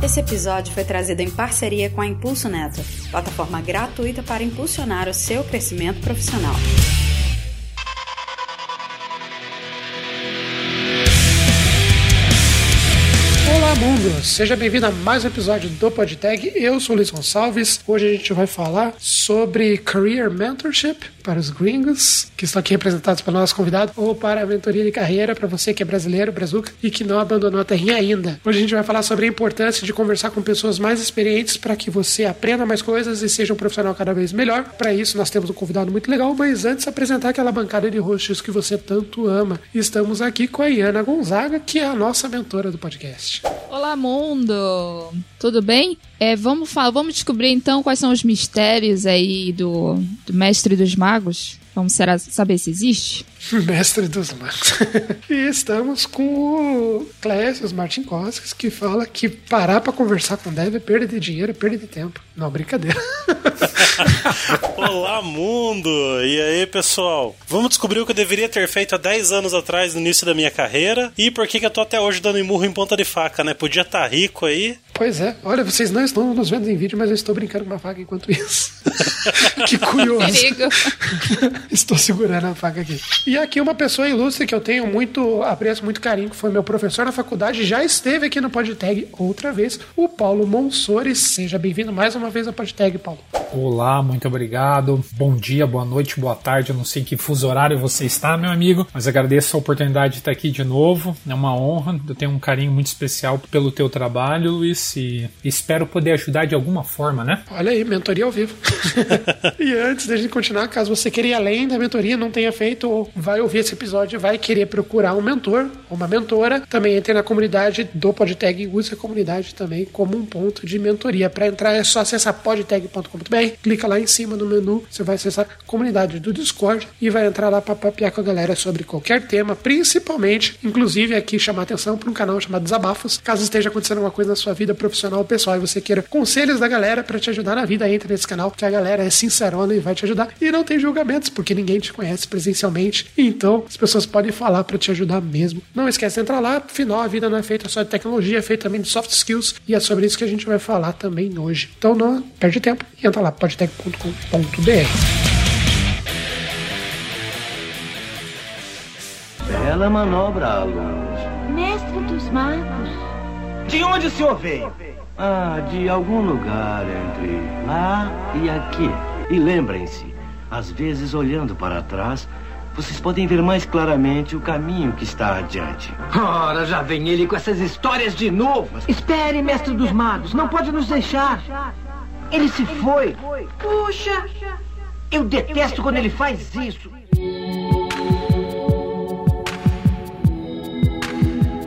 Esse episódio foi trazido em parceria com a Impulso Neto, plataforma gratuita para impulsionar o seu crescimento profissional. Olá, mundo! Seja bem-vindo a mais um episódio do PodTag. Eu sou o Luiz Gonçalves. Hoje a gente vai falar sobre Career Mentorship para os gringos, que estão aqui representados pelo nosso convidado, ou para a mentoria de carreira para você que é brasileiro, brazuca, e que não abandonou a terrinha ainda. Hoje a gente vai falar sobre a importância de conversar com pessoas mais experientes para que você aprenda mais coisas e seja um profissional cada vez melhor. Para isso, nós temos um convidado muito legal, mas antes apresentar aquela bancada de hosts que você tanto ama. Estamos aqui com a Iana Gonzaga, que é a nossa mentora do podcast. Olá, mundo! Tudo bem? É, vamos, falar, vamos descobrir então quais são os mistérios aí do, do Mestre dos Magos? Vamos será, saber se existe? Mestre dos Magos. e estamos com o Clécio Martinkowski, que fala que parar para conversar com Dev é perda de dinheiro, é perda de tempo. Não, brincadeira. Olá, mundo! E aí, pessoal? Vamos descobrir o que eu deveria ter feito há 10 anos atrás, no início da minha carreira, e por que, que eu tô até hoje dando murro em ponta de faca, né? Podia estar tá rico aí. Pois é. Olha, vocês não estão nos vendo em vídeo, mas eu estou brincando com uma faca enquanto isso. que curioso. Perigo. estou segurando a faca aqui. E aqui uma pessoa ilustre que eu tenho muito apreço, muito carinho, que foi meu professor na faculdade, já esteve aqui no PodTag outra vez, o Paulo Monsores. Seja bem-vindo mais uma vez ao PodTag, Paulo. Olá, muito obrigado. Bom dia, boa noite, boa tarde. Eu não sei que fuso horário você está, meu amigo, mas agradeço a oportunidade de estar aqui de novo. É uma honra. Eu tenho um carinho muito especial pelo teu trabalho, Luiz, e espero poder ajudar de alguma forma, né? Olha aí, mentoria ao vivo. e antes da gente continuar, caso você queira ir além da mentoria, não tenha feito ou vai ouvir esse episódio, vai querer procurar um mentor, uma mentora, também entre na comunidade do PodTag e use a comunidade também como um ponto de mentoria. Para entrar é só acessar podtag.com.br clica lá em cima no menu, você vai acessar a comunidade do Discord e vai entrar lá para papiar com a galera sobre qualquer tema, principalmente, inclusive aqui chamar atenção para um canal chamado Desabafos. Caso esteja acontecendo alguma coisa na sua vida profissional ou pessoal e você queira conselhos da galera para te ajudar na vida, entre nesse canal, que a galera é sincerona e vai te ajudar. E não tem julgamentos, porque ninguém te conhece presencialmente. Então, as pessoas podem falar para te ajudar mesmo. Não esquece de entrar lá, afinal, a vida não é feita só de tecnologia, é feita também de soft skills. E é sobre isso que a gente vai falar também hoje. Então, não perde tempo e entra lá lá, podtech.com.br. Bela manobra, alunos. Mestre dos magos. De onde o senhor veio? Ah, de algum lugar entre lá e aqui. E lembrem-se, às vezes olhando para trás, vocês podem ver mais claramente o caminho que está adiante. Ora, já vem ele com essas histórias de novo. Espere, mestre dos magos, não pode nos deixar. Ele se foi. Puxa! Eu detesto quando ele faz isso.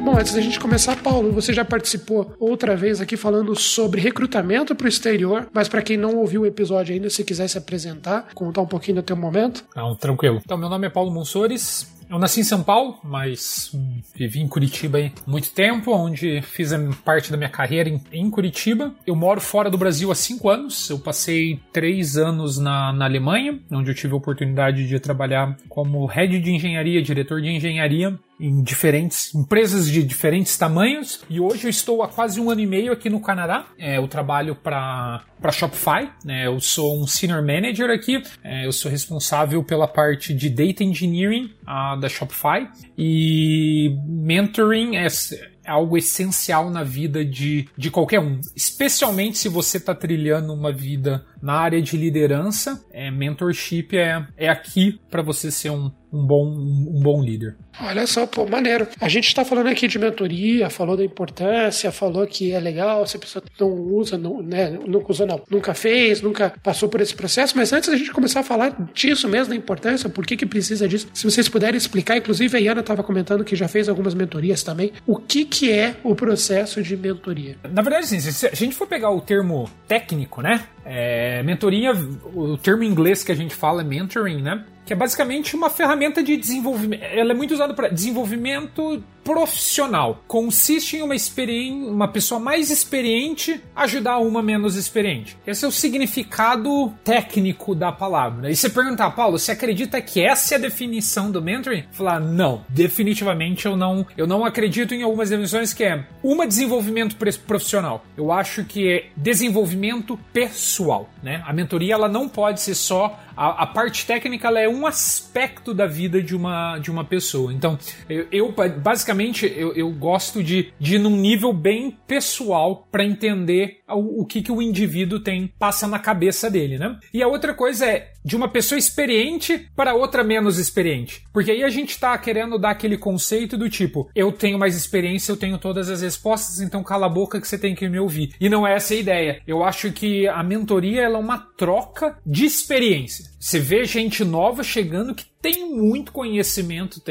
Bom, antes da gente começar, Paulo, você já participou outra vez aqui falando sobre recrutamento para o exterior, mas para quem não ouviu o episódio ainda, se quiser se apresentar, contar um pouquinho do teu momento. Não, tranquilo. Então, meu nome é Paulo Monsores, eu nasci em São Paulo, mas vivi em Curitiba há muito tempo, onde fiz parte da minha carreira em, em, Curitiba. Eu moro fora do Brasil há cinco anos. Eu passei três anos na, na Alemanha, onde eu tive a oportunidade de trabalhar como head de engenharia, diretor de engenharia em diferentes empresas de diferentes tamanhos e hoje eu estou há quase um ano e meio aqui no Canadá. É, eu trabalho para para Shopify, né? Eu sou um senior manager aqui. É, eu sou responsável pela parte de data engineering da Shopify. E mentoring é algo essencial na vida de, de qualquer um, especialmente se você está trilhando uma vida na área de liderança. É, mentorship é, é aqui para você ser um, um bom, um, bom líder. Olha só, pô, maneiro. A gente está falando aqui de mentoria, falou da importância, falou que é legal se a pessoa não usa, não, né, nunca usou, não, nunca fez, nunca passou por esse processo, mas antes da gente começar a falar disso mesmo, da importância, por que, que precisa disso, se vocês puderem explicar, inclusive a Iana estava comentando que já fez algumas mentorias também, o que, que é o processo de mentoria? Na verdade, assim, se a gente for pegar o termo técnico, né, é, mentoria, o termo em inglês que a gente fala é mentoring, né, que é basicamente uma ferramenta de desenvolvimento. Ela é muito usada para desenvolvimento profissional. Consiste em uma, uma pessoa mais experiente ajudar uma menos experiente. Esse é o significado técnico da palavra. E você perguntar, Paulo, você acredita que essa é a definição do mentoring? Falar, não, definitivamente eu não, eu não acredito em algumas definições que é uma desenvolvimento profissional. Eu acho que é desenvolvimento pessoal, né? A mentoria ela não pode ser só a, a, parte técnica é um aspecto da vida de uma, de uma pessoa. Então, eu, eu basicamente eu, eu, gosto de, de ir num nível bem pessoal para entender o, o, que, que o indivíduo tem passa na cabeça dele, né? E a outra coisa é de uma pessoa experiente para outra menos experiente. Porque aí a gente tá querendo dar aquele conceito do tipo, eu tenho mais experiência, eu tenho todas as respostas, então cala a boca que você tem que me ouvir. E não é essa a ideia. Eu acho que a mentoria ela é uma troca de experiência. Você vê gente nova chegando que tem muito conhecimento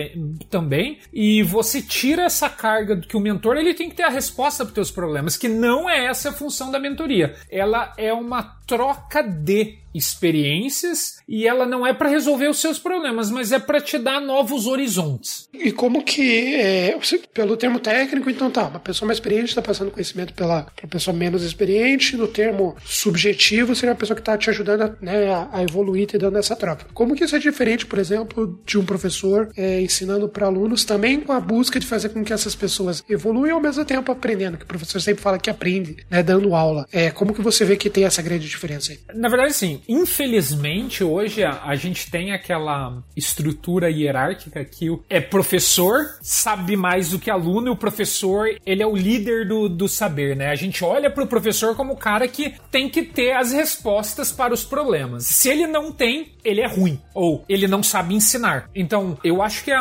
também e você tira essa carga do que o mentor ele tem que ter a resposta para os teus problemas, que não é essa a função da mentoria. Ela é uma troca de experiências e ela não é para resolver os seus problemas, mas é para te dar novos horizontes. E como que, é, pelo termo técnico, então tá, uma pessoa mais experiente está passando conhecimento pela pra pessoa menos experiente, no termo subjetivo seria uma pessoa que está te ajudando a, né, a, evoluir, te dando essa troca. Como que isso é diferente, por exemplo, de um professor é, ensinando para alunos, também com a busca de fazer com que essas pessoas evoluam ao mesmo tempo aprendendo, que o professor sempre fala que aprende, né, dando aula. É, como que você vê que tem essa grande diferença? diferença aí? Na verdade, sim. Infelizmente, hoje a, a gente tem aquela estrutura hierárquica que o é professor sabe mais do que aluno e o professor ele é o líder do, do saber, né? A gente olha para o professor como o cara que tem que ter as respostas para os problemas. Se ele não tem, ele é ruim ou ele não sabe ensinar. Então, eu acho que a,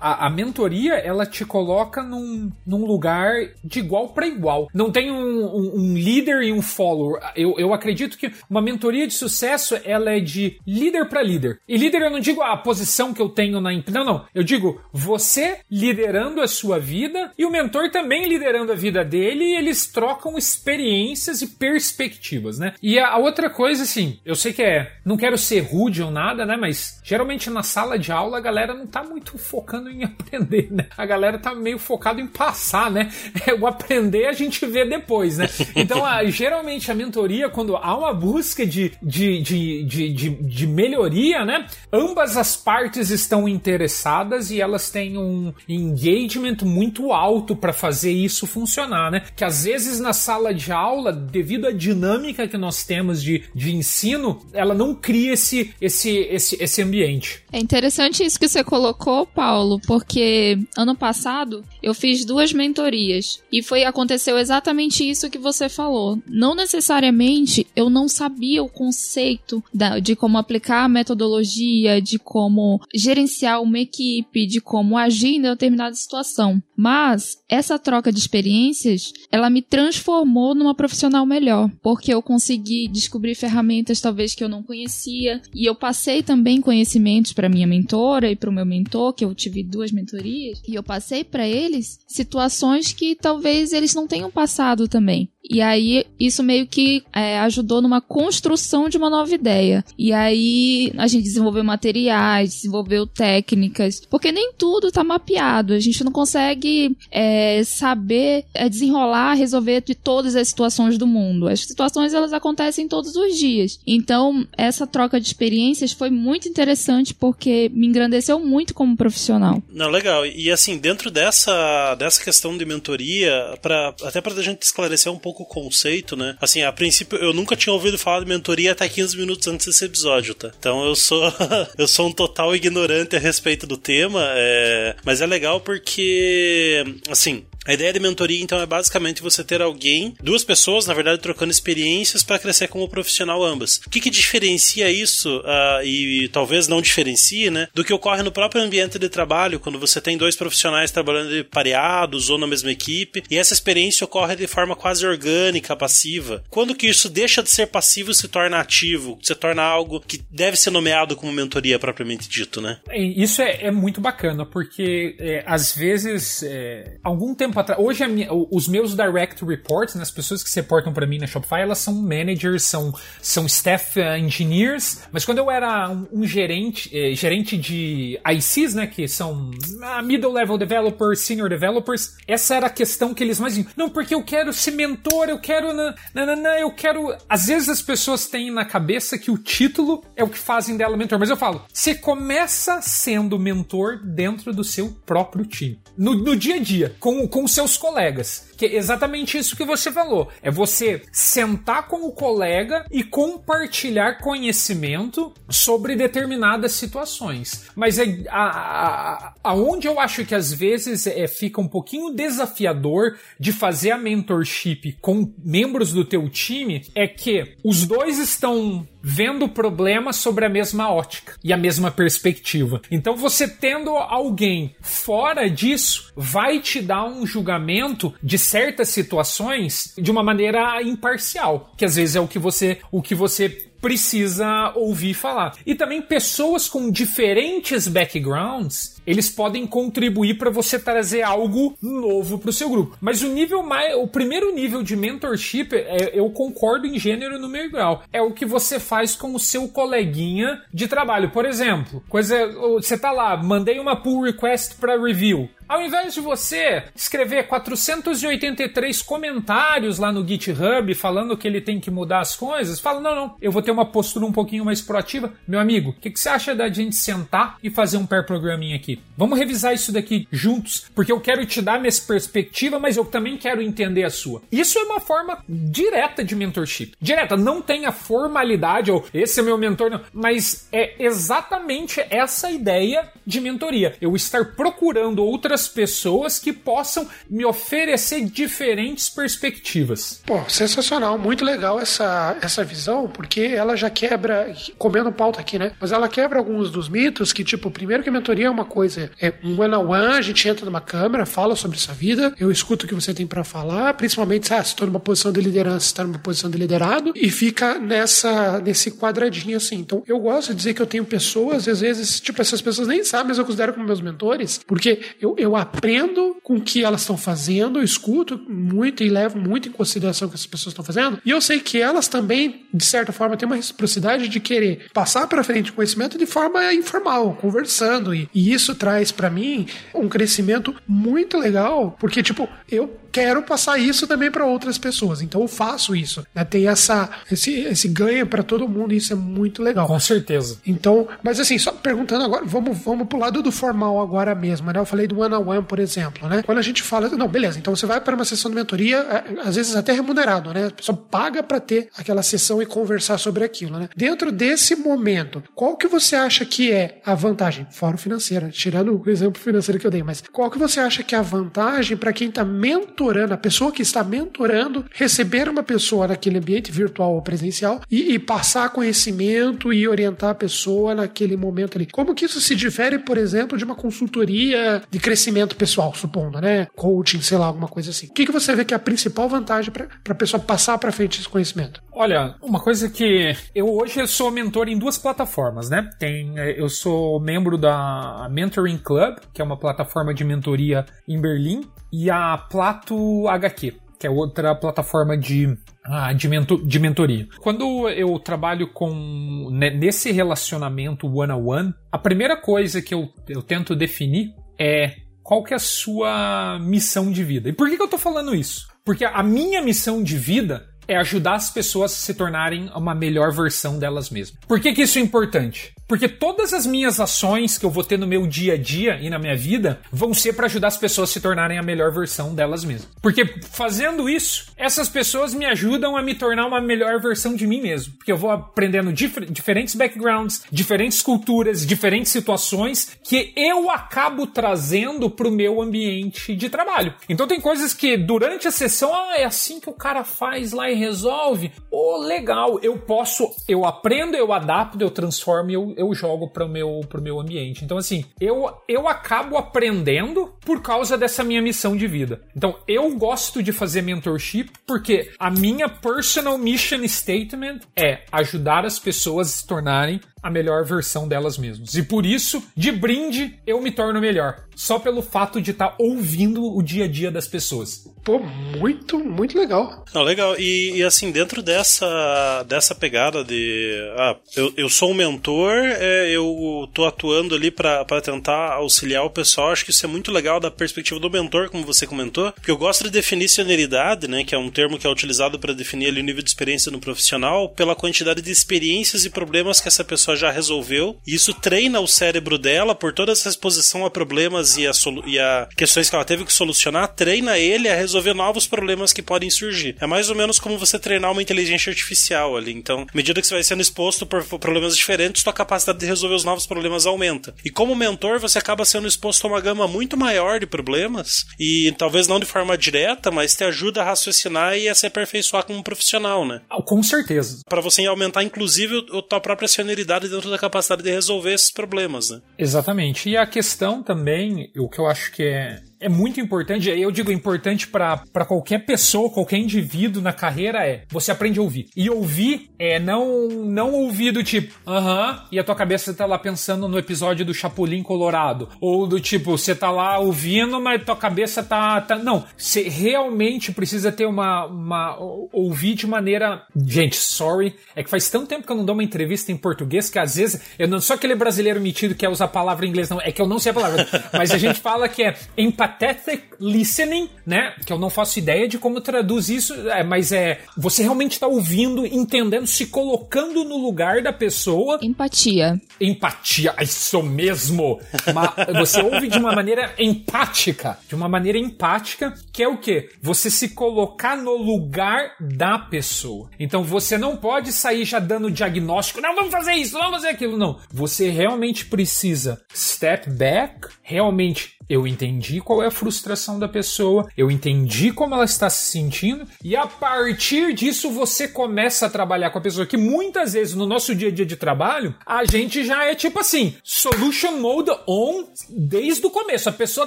a, a mentoria ela te coloca num, num lugar de igual para igual. Não tem um, um, um líder e um follower. Eu, eu acredito acredito que uma mentoria de sucesso ela é de líder para líder. E líder eu não digo a posição que eu tenho na empresa, não, não. Eu digo você liderando a sua vida e o mentor também liderando a vida dele e eles trocam experiências e perspectivas, né? E a, a outra coisa, assim, eu sei que é, não quero ser rude ou nada, né? Mas geralmente na sala de aula a galera não tá muito focando em aprender, né? A galera tá meio focado em passar, né? O aprender a gente vê depois, né? Então, a, geralmente a mentoria, quando há uma busca de, de, de, de, de, de melhoria, né? Ambas as partes estão interessadas e elas têm um engagement muito alto para fazer isso funcionar, né? Que às vezes na sala de aula, devido à dinâmica que nós temos de, de ensino, ela não cria esse, esse, esse, esse ambiente. É interessante isso que você colocou, Paulo, porque ano passado eu fiz duas mentorias e foi aconteceu exatamente isso que você falou. Não necessariamente eu não sabia o conceito da, de como aplicar a metodologia, de como gerenciar uma equipe, de como agir em determinada situação. Mas essa troca de experiências, ela me transformou numa profissional melhor, porque eu consegui descobrir ferramentas talvez que eu não conhecia e eu passei também conhecimentos para minha mentora e para o meu mentor, que eu tive duas mentorias, e eu passei para eles situações que talvez eles não tenham passado também. E aí, isso meio que é, ajudou numa construção de uma nova ideia. E aí, a gente desenvolveu materiais, desenvolveu técnicas, porque nem tudo tá mapeado. A gente não consegue é, saber é, desenrolar, resolver de todas as situações do mundo. As situações, elas acontecem todos os dias. Então, essa troca de experiências foi muito interessante porque me engrandeceu muito como profissional. Não, legal. E assim, dentro dessa, dessa questão de mentoria, pra, até para a gente esclarecer um pouco pouco o conceito, né? Assim, a princípio eu nunca tinha ouvido falar de mentoria até 15 minutos antes desse episódio, tá? Então eu sou eu sou um total ignorante a respeito do tema, é... mas é legal porque assim, a ideia de mentoria, então, é basicamente você ter alguém, duas pessoas, na verdade, trocando experiências para crescer como profissional ambas. O que, que diferencia isso, uh, e talvez não diferencie, né, do que ocorre no próprio ambiente de trabalho, quando você tem dois profissionais trabalhando pareados ou na mesma equipe, e essa experiência ocorre de forma quase orgânica, passiva. Quando que isso deixa de ser passivo e se torna ativo, se torna algo que deve ser nomeado como mentoria propriamente dito, né? Isso é, é muito bacana, porque é, às vezes, é, algum tempo tempo atrás. Hoje minha, os meus direct reports, né, as pessoas que se reportam para mim na Shopify, elas são managers, são, são staff uh, engineers. Mas quando eu era um, um gerente, eh, gerente de ICs, né, que são uh, middle level developers, senior developers, essa era a questão que eles mais diziam. Não, porque eu quero ser mentor, eu quero. Nananã, eu quero. Às vezes as pessoas têm na cabeça que o título é o que fazem dela mentor. Mas eu falo, você começa sendo mentor dentro do seu próprio time. No, no dia a dia, com, com seus colegas. Que é exatamente isso que você falou. É você sentar com o colega e compartilhar conhecimento sobre determinadas situações. Mas é a, a, aonde eu acho que às vezes é, fica um pouquinho desafiador de fazer a mentorship com membros do teu time é que os dois estão vendo problemas sobre a mesma ótica e a mesma perspectiva. Então você tendo alguém fora disso vai te dar um julgamento de certas situações de uma maneira imparcial, que às vezes é o que você o que você precisa ouvir falar. E também pessoas com diferentes backgrounds, eles podem contribuir para você trazer algo novo para o seu grupo. Mas o nível mais, o primeiro nível de mentorship, é, eu concordo em gênero no meu grau, é o que você faz com o seu coleguinha de trabalho. Por exemplo, coisa, você tá lá, mandei uma pull request para review. Ao invés de você escrever 483 comentários lá no GitHub falando que ele tem que mudar as coisas, fala: não, não, eu vou ter uma postura um pouquinho mais proativa. Meu amigo, o que, que, você acha da gente sentar e fazer um pair programming aqui? Vamos revisar isso daqui juntos, porque eu quero te dar minha perspectiva, mas eu também quero entender a sua. Isso é uma forma direta de mentorship. Direta, não tem a formalidade ou esse é meu mentor, não, mas é exatamente essa ideia de mentoria. Eu estar procurando outras pessoas que possam me oferecer diferentes perspectivas. Pô, sensacional, muito legal essa, essa visão, porque ela já quebra, comendo pauta aqui, né? Mas ela quebra alguns dos mitos que, tipo, primeiro que mentoria é uma coisa, é um one on one, a gente entra numa câmera, fala sobre sua vida, eu escuto o que você tem para falar, principalmente ah, se estou numa posição de liderança, está numa posição de liderado, e fica nessa nesse quadradinho assim. Então, eu gosto de dizer que eu tenho pessoas, às vezes, tipo, essas pessoas nem sabem, mas eu considero como meus mentores, porque eu eu aprendo com o que elas estão fazendo, eu escuto muito e levo muito em consideração o que essas pessoas estão fazendo, e eu sei que elas também, de certa forma, têm uma reciprocidade de querer passar para frente o conhecimento de forma informal, conversando, e, e isso traz para mim um crescimento muito legal, porque, tipo, eu quero passar isso também para outras pessoas. Então eu faço isso. Né? Tem essa, esse, esse ganho para todo mundo e isso é muito legal. Com certeza. Então, mas assim, só perguntando agora, vamos, vamos pro lado do formal agora mesmo, né? Eu falei do one-on-one, por exemplo, né? Quando a gente fala, não, beleza, então você vai para uma sessão de mentoria, é, às vezes até remunerado, né? A pessoa paga para ter aquela sessão e conversar sobre aquilo, né? Dentro desse momento, qual que você acha que é a vantagem? Fora o financeiro, tirando o exemplo financeiro que eu dei, mas qual que você acha que é a vantagem para quem está mentorando mentorando, a pessoa que está mentorando, receber uma pessoa naquele ambiente virtual ou presencial e, e passar conhecimento e orientar a pessoa naquele momento ali. Como que isso se difere, por exemplo, de uma consultoria de crescimento pessoal, supondo, né? Coaching, sei lá, alguma coisa assim. O que, que você vê que é a principal vantagem para a pessoa passar para frente esse conhecimento? Olha, uma coisa que eu hoje sou mentor em duas plataformas, né? Tem, é, eu sou membro da Mentoring Club, que é uma plataforma de mentoria em Berlim, e a Plato HQ, que é outra plataforma de ah, de, mentor, de mentoria. Quando eu trabalho com né, nesse relacionamento one on one, a primeira coisa que eu, eu tento definir é qual que é a sua missão de vida. E por que, que eu tô falando isso? Porque a minha missão de vida é ajudar as pessoas a se tornarem uma melhor versão delas mesmas. Por que, que isso é importante? Porque todas as minhas ações que eu vou ter no meu dia a dia e na minha vida vão ser para ajudar as pessoas a se tornarem a melhor versão delas mesmas. Porque fazendo isso, essas pessoas me ajudam a me tornar uma melhor versão de mim mesmo. Porque eu vou aprendendo dif diferentes backgrounds, diferentes culturas, diferentes situações que eu acabo trazendo pro meu ambiente de trabalho. Então tem coisas que durante a sessão, ah, é assim que o cara faz lá e resolve. Oh, legal, eu posso, eu aprendo, eu adapto, eu transformo, eu eu jogo para o meu, pro meu ambiente. Então, assim, eu, eu acabo aprendendo por causa dessa minha missão de vida. Então, eu gosto de fazer mentorship porque a minha personal mission statement é ajudar as pessoas a se tornarem a melhor versão delas mesmas. E por isso, de brinde, eu me torno melhor. Só pelo fato de estar tá ouvindo o dia a dia das pessoas. Pô, muito, muito legal. Não, legal. E, e, assim, dentro dessa, dessa pegada de. Ah, eu, eu sou um mentor, é, eu tô atuando ali para tentar auxiliar o pessoal. Acho que isso é muito legal da perspectiva do mentor, como você comentou. Porque eu gosto de definir senioridade, né? Que é um termo que é utilizado para definir ali, o nível de experiência no profissional, pela quantidade de experiências e problemas que essa pessoa já resolveu. E isso treina o cérebro dela por toda essa exposição a problemas e a, e a questões que ela teve que solucionar, treina ele a resolver novos problemas que podem surgir. É mais ou menos como você treinar uma inteligência artificial ali. Então, à medida que você vai sendo exposto por problemas diferentes, sua capacidade de resolver os novos problemas aumenta. E como mentor, você acaba sendo exposto a uma gama muito maior de problemas e talvez não de forma direta, mas te ajuda a raciocinar e a se aperfeiçoar como profissional, né? Ah, com certeza. Para você aumentar, inclusive, a tua própria senioridade dentro da capacidade de resolver esses problemas, né? Exatamente. E a questão também, o que eu acho que é é muito importante, eu digo importante para qualquer pessoa, qualquer indivíduo na carreira é você aprende a ouvir. E ouvir é não não ouvir do tipo, aham, uh -huh, e a tua cabeça tá lá pensando no episódio do Chapolin Colorado. Ou do tipo, você tá lá ouvindo, mas tua cabeça tá. tá não, você realmente precisa ter uma, uma. ouvir de maneira. Gente, sorry, é que faz tanto tempo que eu não dou uma entrevista em português que às vezes eu não sou aquele brasileiro metido que quer usar a palavra em inglês, não, é que eu não sei a palavra. mas a gente fala que é empatia empathetic listening, né? Que eu não faço ideia de como traduz isso, é, mas é você realmente está ouvindo, entendendo, se colocando no lugar da pessoa. Empatia. Empatia, isso mesmo. Uma, você ouve de uma maneira empática, de uma maneira empática, que é o quê? Você se colocar no lugar da pessoa. Então você não pode sair já dando diagnóstico, não vamos fazer isso, não vamos fazer aquilo, não. Você realmente precisa step back, realmente eu entendi qual é a frustração da pessoa, eu entendi como ela está se sentindo, e a partir disso você começa a trabalhar com a pessoa. Que muitas vezes no nosso dia a dia de trabalho, a gente já é tipo assim, solution mode on desde o começo. A pessoa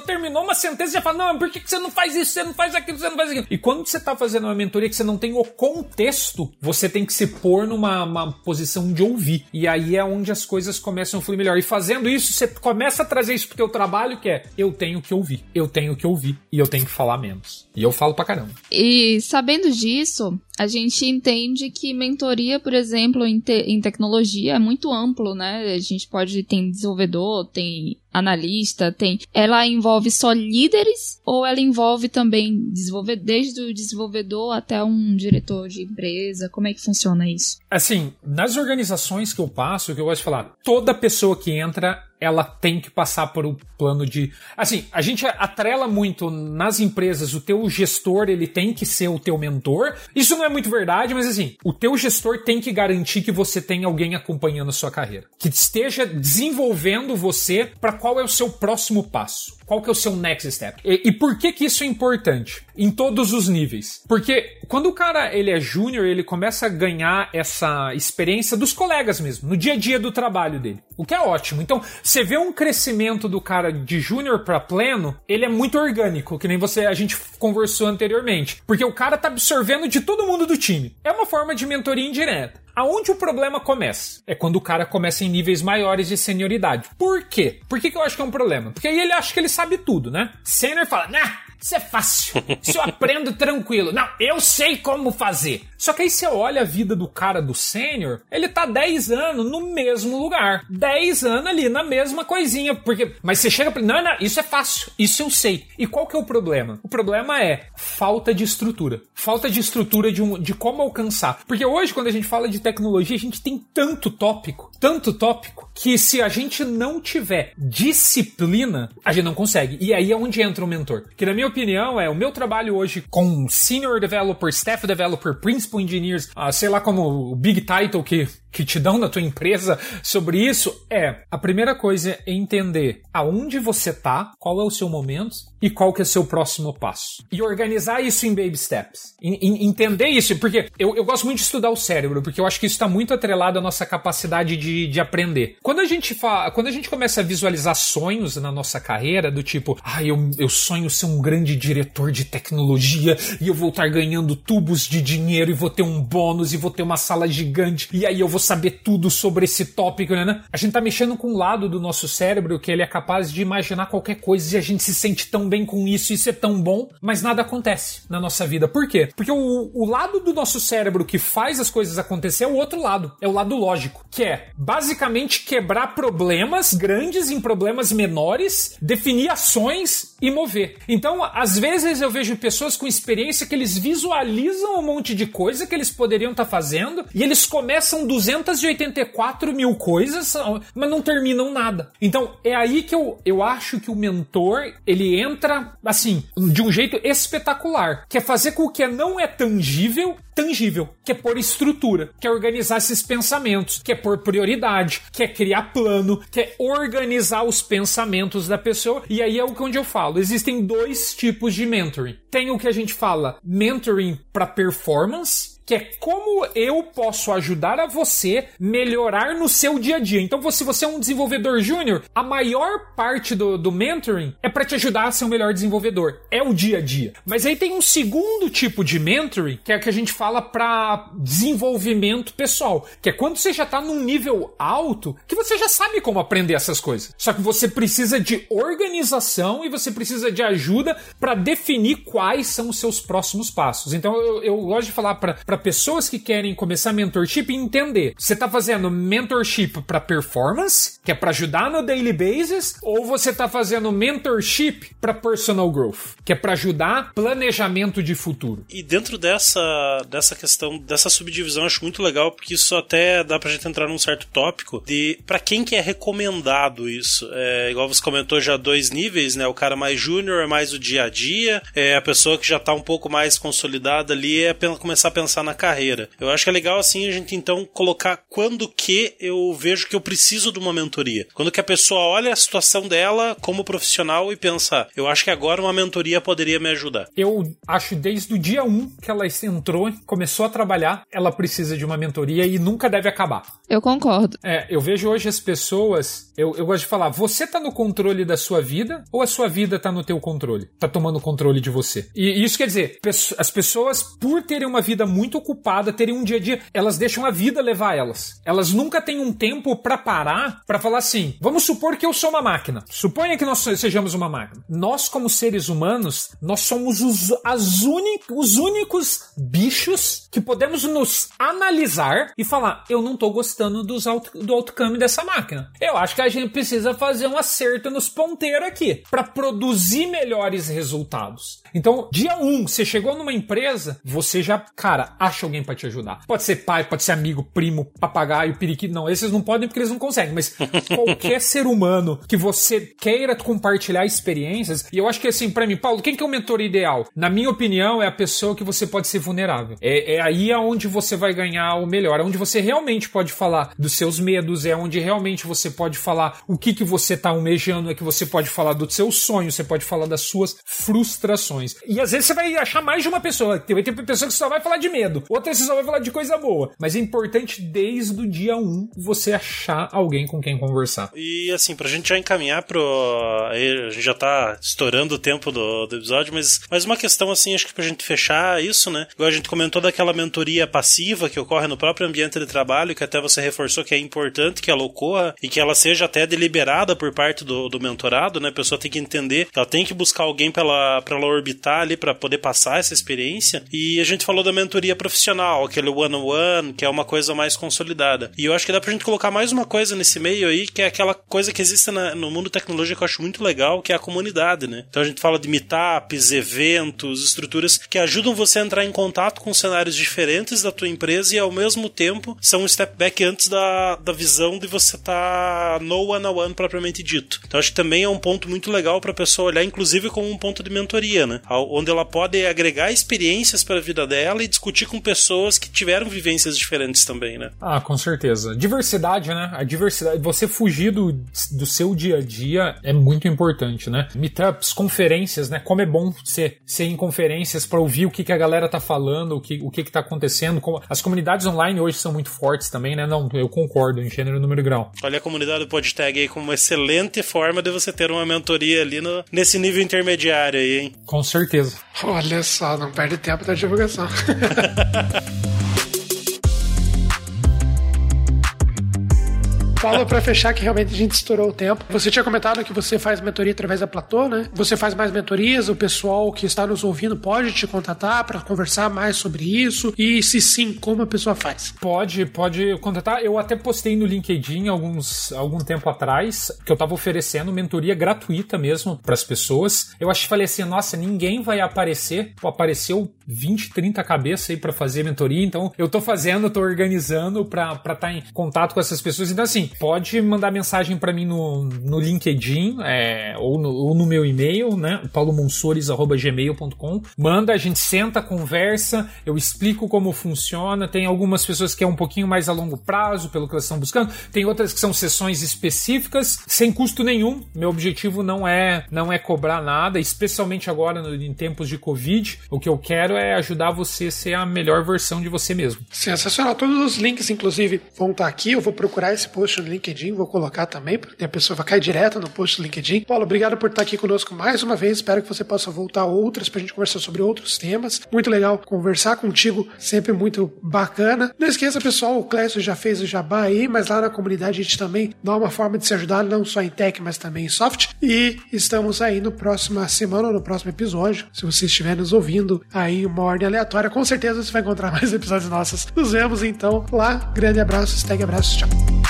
terminou uma sentença e já fala: Não, por que você não faz isso? Você não faz aquilo, você não faz aquilo. E quando você está fazendo uma mentoria que você não tem o contexto, você tem que se pôr numa posição de ouvir. E aí é onde as coisas começam a fluir melhor. E fazendo isso, você começa a trazer isso pro teu trabalho, que é eu tenho que ouvir. Eu tenho que ouvir. E eu tenho que falar menos. E eu falo pra caramba. E sabendo disso, a gente entende que mentoria, por exemplo, em, te em tecnologia é muito amplo, né? A gente pode ter desenvolvedor, tem analista, tem. Ela envolve só líderes ou ela envolve também desenvolver desde o desenvolvedor até um diretor de empresa? Como é que funciona isso? Assim, nas organizações que eu passo, que eu gosto de falar, toda pessoa que entra ela tem que passar por um plano de. Assim, a gente atrela muito nas empresas, o teu gestor ele tem que ser o teu mentor. Isso não é muito verdade, mas assim, o teu gestor tem que garantir que você tem alguém acompanhando a sua carreira, que esteja desenvolvendo você para qual é o seu próximo passo. Qual que é o seu next step? E, e, por que que isso é importante? Em todos os níveis. Porque quando o cara ele é júnior, ele começa a ganhar essa experiência dos colegas mesmo, no dia a dia do trabalho dele. O que é ótimo. Então, você vê um crescimento do cara de júnior para pleno, ele é muito orgânico, que nem você a gente conversou anteriormente. Porque o cara tá absorvendo de todo mundo do time. É uma forma de mentoria indireta. Aonde o problema começa? É quando o cara começa em níveis maiores de senioridade. Por quê? Por que, que eu acho que é um problema? Porque aí ele acha que ele sabe tudo, né? Senior fala, nah, isso é fácil. Isso eu aprendo tranquilo. Não, eu sei como fazer. Só que aí você olha a vida do cara do sênior, ele tá 10 anos no mesmo lugar. 10 anos ali na mesma coisinha. Porque, mas você chega pra não, não, isso é fácil. Isso eu sei. E qual que é o problema? O problema é falta de estrutura. Falta de estrutura de, um, de como alcançar. Porque hoje, quando a gente fala de tecnologia, a gente tem tanto tópico, tanto tópico, que se a gente não tiver disciplina, a gente não consegue. E aí é onde entra o mentor. Que na minha opinião, é o meu trabalho hoje com Senior Developer, Staff Developer, Principal Engineers, uh, sei lá como o Big Title que que te dão na tua empresa sobre isso é a primeira coisa é entender aonde você tá, qual é o seu momento e qual que é o seu próximo passo. E organizar isso em baby steps. Entender isso, porque eu, eu gosto muito de estudar o cérebro, porque eu acho que isso está muito atrelado à nossa capacidade de, de aprender. Quando a gente fala, quando a gente começa a visualizar sonhos na nossa carreira, do tipo, ah, eu, eu sonho ser um grande diretor de tecnologia e eu vou estar ganhando tubos de dinheiro e vou ter um bônus e vou ter uma sala gigante e aí eu vou saber tudo sobre esse tópico, né? A gente tá mexendo com um lado do nosso cérebro que ele é capaz de imaginar qualquer coisa e a gente se sente tão bem com isso, isso é tão bom, mas nada acontece na nossa vida. Por quê? Porque o, o lado do nosso cérebro que faz as coisas acontecer é o outro lado, é o lado lógico, que é basicamente quebrar problemas grandes em problemas menores, definir ações e mover. Então, às vezes eu vejo pessoas com experiência que eles visualizam um monte de coisa que eles poderiam estar tá fazendo e eles começam 284 mil coisas, mas não terminam nada. Então, é aí que eu, eu acho que o mentor ele entra assim, de um jeito espetacular, que é fazer com que não é tangível tangível, que é pôr estrutura, que é organizar esses pensamentos, que é pôr prioridade, que é criar plano, que é organizar os pensamentos da pessoa. E aí é onde eu falo. Existem dois tipos de mentoring. Tem o que a gente fala mentoring para performance que é como eu posso ajudar a você melhorar no seu dia a dia. Então, se você é um desenvolvedor júnior, a maior parte do, do mentoring é para te ajudar a ser um melhor desenvolvedor. É o dia a dia. Mas aí tem um segundo tipo de mentoring, que é o que a gente fala para desenvolvimento pessoal, que é quando você já está num nível alto, que você já sabe como aprender essas coisas. Só que você precisa de organização e você precisa de ajuda para definir quais são os seus próximos passos. Então, eu, eu gosto de falar para pessoas que querem começar mentorship entender. Você tá fazendo mentorship para performance, que é para ajudar no daily basis, ou você tá fazendo mentorship para personal growth, que é para ajudar planejamento de futuro. E dentro dessa dessa questão, dessa subdivisão, acho muito legal porque isso até dá pra gente entrar num certo tópico de para quem que é recomendado isso. É, igual você comentou já dois níveis, né? O cara mais júnior é mais o dia a dia, é a pessoa que já tá um pouco mais consolidada ali é começar a pensar na na carreira. Eu acho que é legal assim a gente então colocar quando que eu vejo que eu preciso de uma mentoria. Quando que a pessoa olha a situação dela como profissional e pensa, eu acho que agora uma mentoria poderia me ajudar. Eu acho desde o dia 1 que ela entrou, começou a trabalhar, ela precisa de uma mentoria e nunca deve acabar. Eu concordo. É, eu vejo hoje as pessoas, eu, eu gosto de falar, você tá no controle da sua vida ou a sua vida tá no teu controle? Tá tomando controle de você. E isso quer dizer, as pessoas, por terem uma vida muito ocupada, terem um dia a dia, elas deixam a vida levar elas. Elas nunca têm um tempo para parar para falar assim: vamos supor que eu sou uma máquina. Suponha que nós sejamos uma máquina. Nós, como seres humanos, nós somos os, as os únicos bichos que podemos nos analisar e falar: eu não tô gostando dos auto, do outcome dessa máquina. Eu acho que a gente precisa fazer um acerto nos ponteiros aqui para produzir melhores resultados. Então, dia 1, um, você chegou numa empresa, você já, cara, acha alguém para te ajudar. Pode ser pai, pode ser amigo, primo, papagaio, periquito. Não, esses não podem porque eles não conseguem, mas qualquer ser humano que você queira compartilhar experiências, e eu acho que assim, para mim, Paulo, quem que é o mentor ideal? Na minha opinião, é a pessoa que você pode ser vulnerável. É, é aí aonde você vai ganhar o melhor, é onde você realmente pode falar dos seus medos, é onde realmente você pode falar o que que você tá almejando, é que você pode falar dos seus sonhos, você pode falar das suas frustrações. E às vezes você vai achar mais de uma pessoa, vai ter pessoa que só vai falar de medo, outra você só vai falar de coisa boa. Mas é importante desde o dia 1 um, você achar alguém com quem conversar. E assim, pra gente já encaminhar pro. A gente já tá estourando o tempo do, do episódio, mas, mas uma questão assim, acho que pra gente fechar isso, né? Igual a gente comentou daquela mentoria passiva que ocorre no próprio ambiente de trabalho, que até você reforçou que é importante que ela ocorra e que ela seja até deliberada por parte do, do mentorado, né? A pessoa tem que entender que ela tem que buscar alguém pra ela, pra ela orbitar ali, para poder passar essa experiência. E a gente falou da mentoria profissional, aquele one-on-one, que é uma coisa mais consolidada. E eu acho que dá pra gente colocar mais uma coisa nesse meio aí, que é aquela coisa que existe na, no mundo tecnológico que eu acho muito legal, que é a comunidade, né? Então a gente fala de meetups, eventos, estruturas que ajudam você a entrar em contato com cenários diferentes da tua empresa e ao mesmo tempo são um step back antes da, da visão de você estar tá no one-on-one -one propriamente dito. Então acho que também é um ponto muito legal para a pessoa olhar, inclusive como um ponto de mentoria, né? Onde ela pode agregar experiências para a vida dela e discutir com pessoas que tiveram vivências diferentes também, né? Ah, com certeza. Diversidade, né? A diversidade, você fugir do, do seu dia a dia é muito importante, né? Meetups, conferências, né? Como é bom ser, ser em conferências para ouvir o que, que a galera tá falando, o que, o que, que tá acontecendo. Como, as comunidades online hoje são muito fortes também, né? Não, eu concordo, em gênero, número e grau. Olha a comunidade do PodTag aí como uma excelente forma de você ter uma mentoria ali no, nesse nível intermediário aí, hein? Com certeza. Olha só, não perde tempo da divulgação. Ha ha ha! Paulo, pra fechar, que realmente a gente estourou o tempo. Você tinha comentado que você faz mentoria através da Platô, né? Você faz mais mentorias, o pessoal que está nos ouvindo pode te contatar para conversar mais sobre isso? E se sim, como a pessoa faz? Pode, pode contatar. Eu até postei no LinkedIn alguns, algum tempo atrás que eu tava oferecendo mentoria gratuita mesmo para as pessoas. Eu acho que falei assim, nossa, ninguém vai aparecer. Pô, apareceu 20, 30 cabeças aí para fazer mentoria, então eu tô fazendo, tô organizando para estar tá em contato com essas pessoas. Então, assim, pode mandar mensagem para mim no, no LinkedIn é, ou, no, ou, no, meu e-mail, né? paulomonsores.gmail.com. Manda, a gente senta, conversa, eu explico como funciona. Tem algumas pessoas que é um pouquinho mais a longo prazo, pelo que elas estão buscando. Tem outras que são sessões específicas, sem custo nenhum. Meu objetivo não é não é cobrar nada, especialmente agora no, em tempos de Covid. O que eu quero é ajudar você a ser a melhor versão de você mesmo. Sensacional. Todos os links, inclusive, vão estar aqui. Eu vou procurar esse post no LinkedIn, vou colocar também, porque a pessoa vai cair direto no post do LinkedIn. Paulo, obrigado por estar aqui conosco mais uma vez. Espero que você possa voltar outras para a gente conversar sobre outros temas. Muito legal conversar contigo, sempre muito bacana. Não esqueça, pessoal, o Clécio já fez o jabá aí, mas lá na comunidade a gente também dá uma forma de se ajudar, não só em tech, mas também em soft. E estamos aí no próxima semana ou no próximo episódio. Se você estiver nos ouvindo aí uma ordem aleatória, com certeza você vai encontrar mais episódios nossos. Nos vemos então lá. Grande abraço, stag abraço, tchau.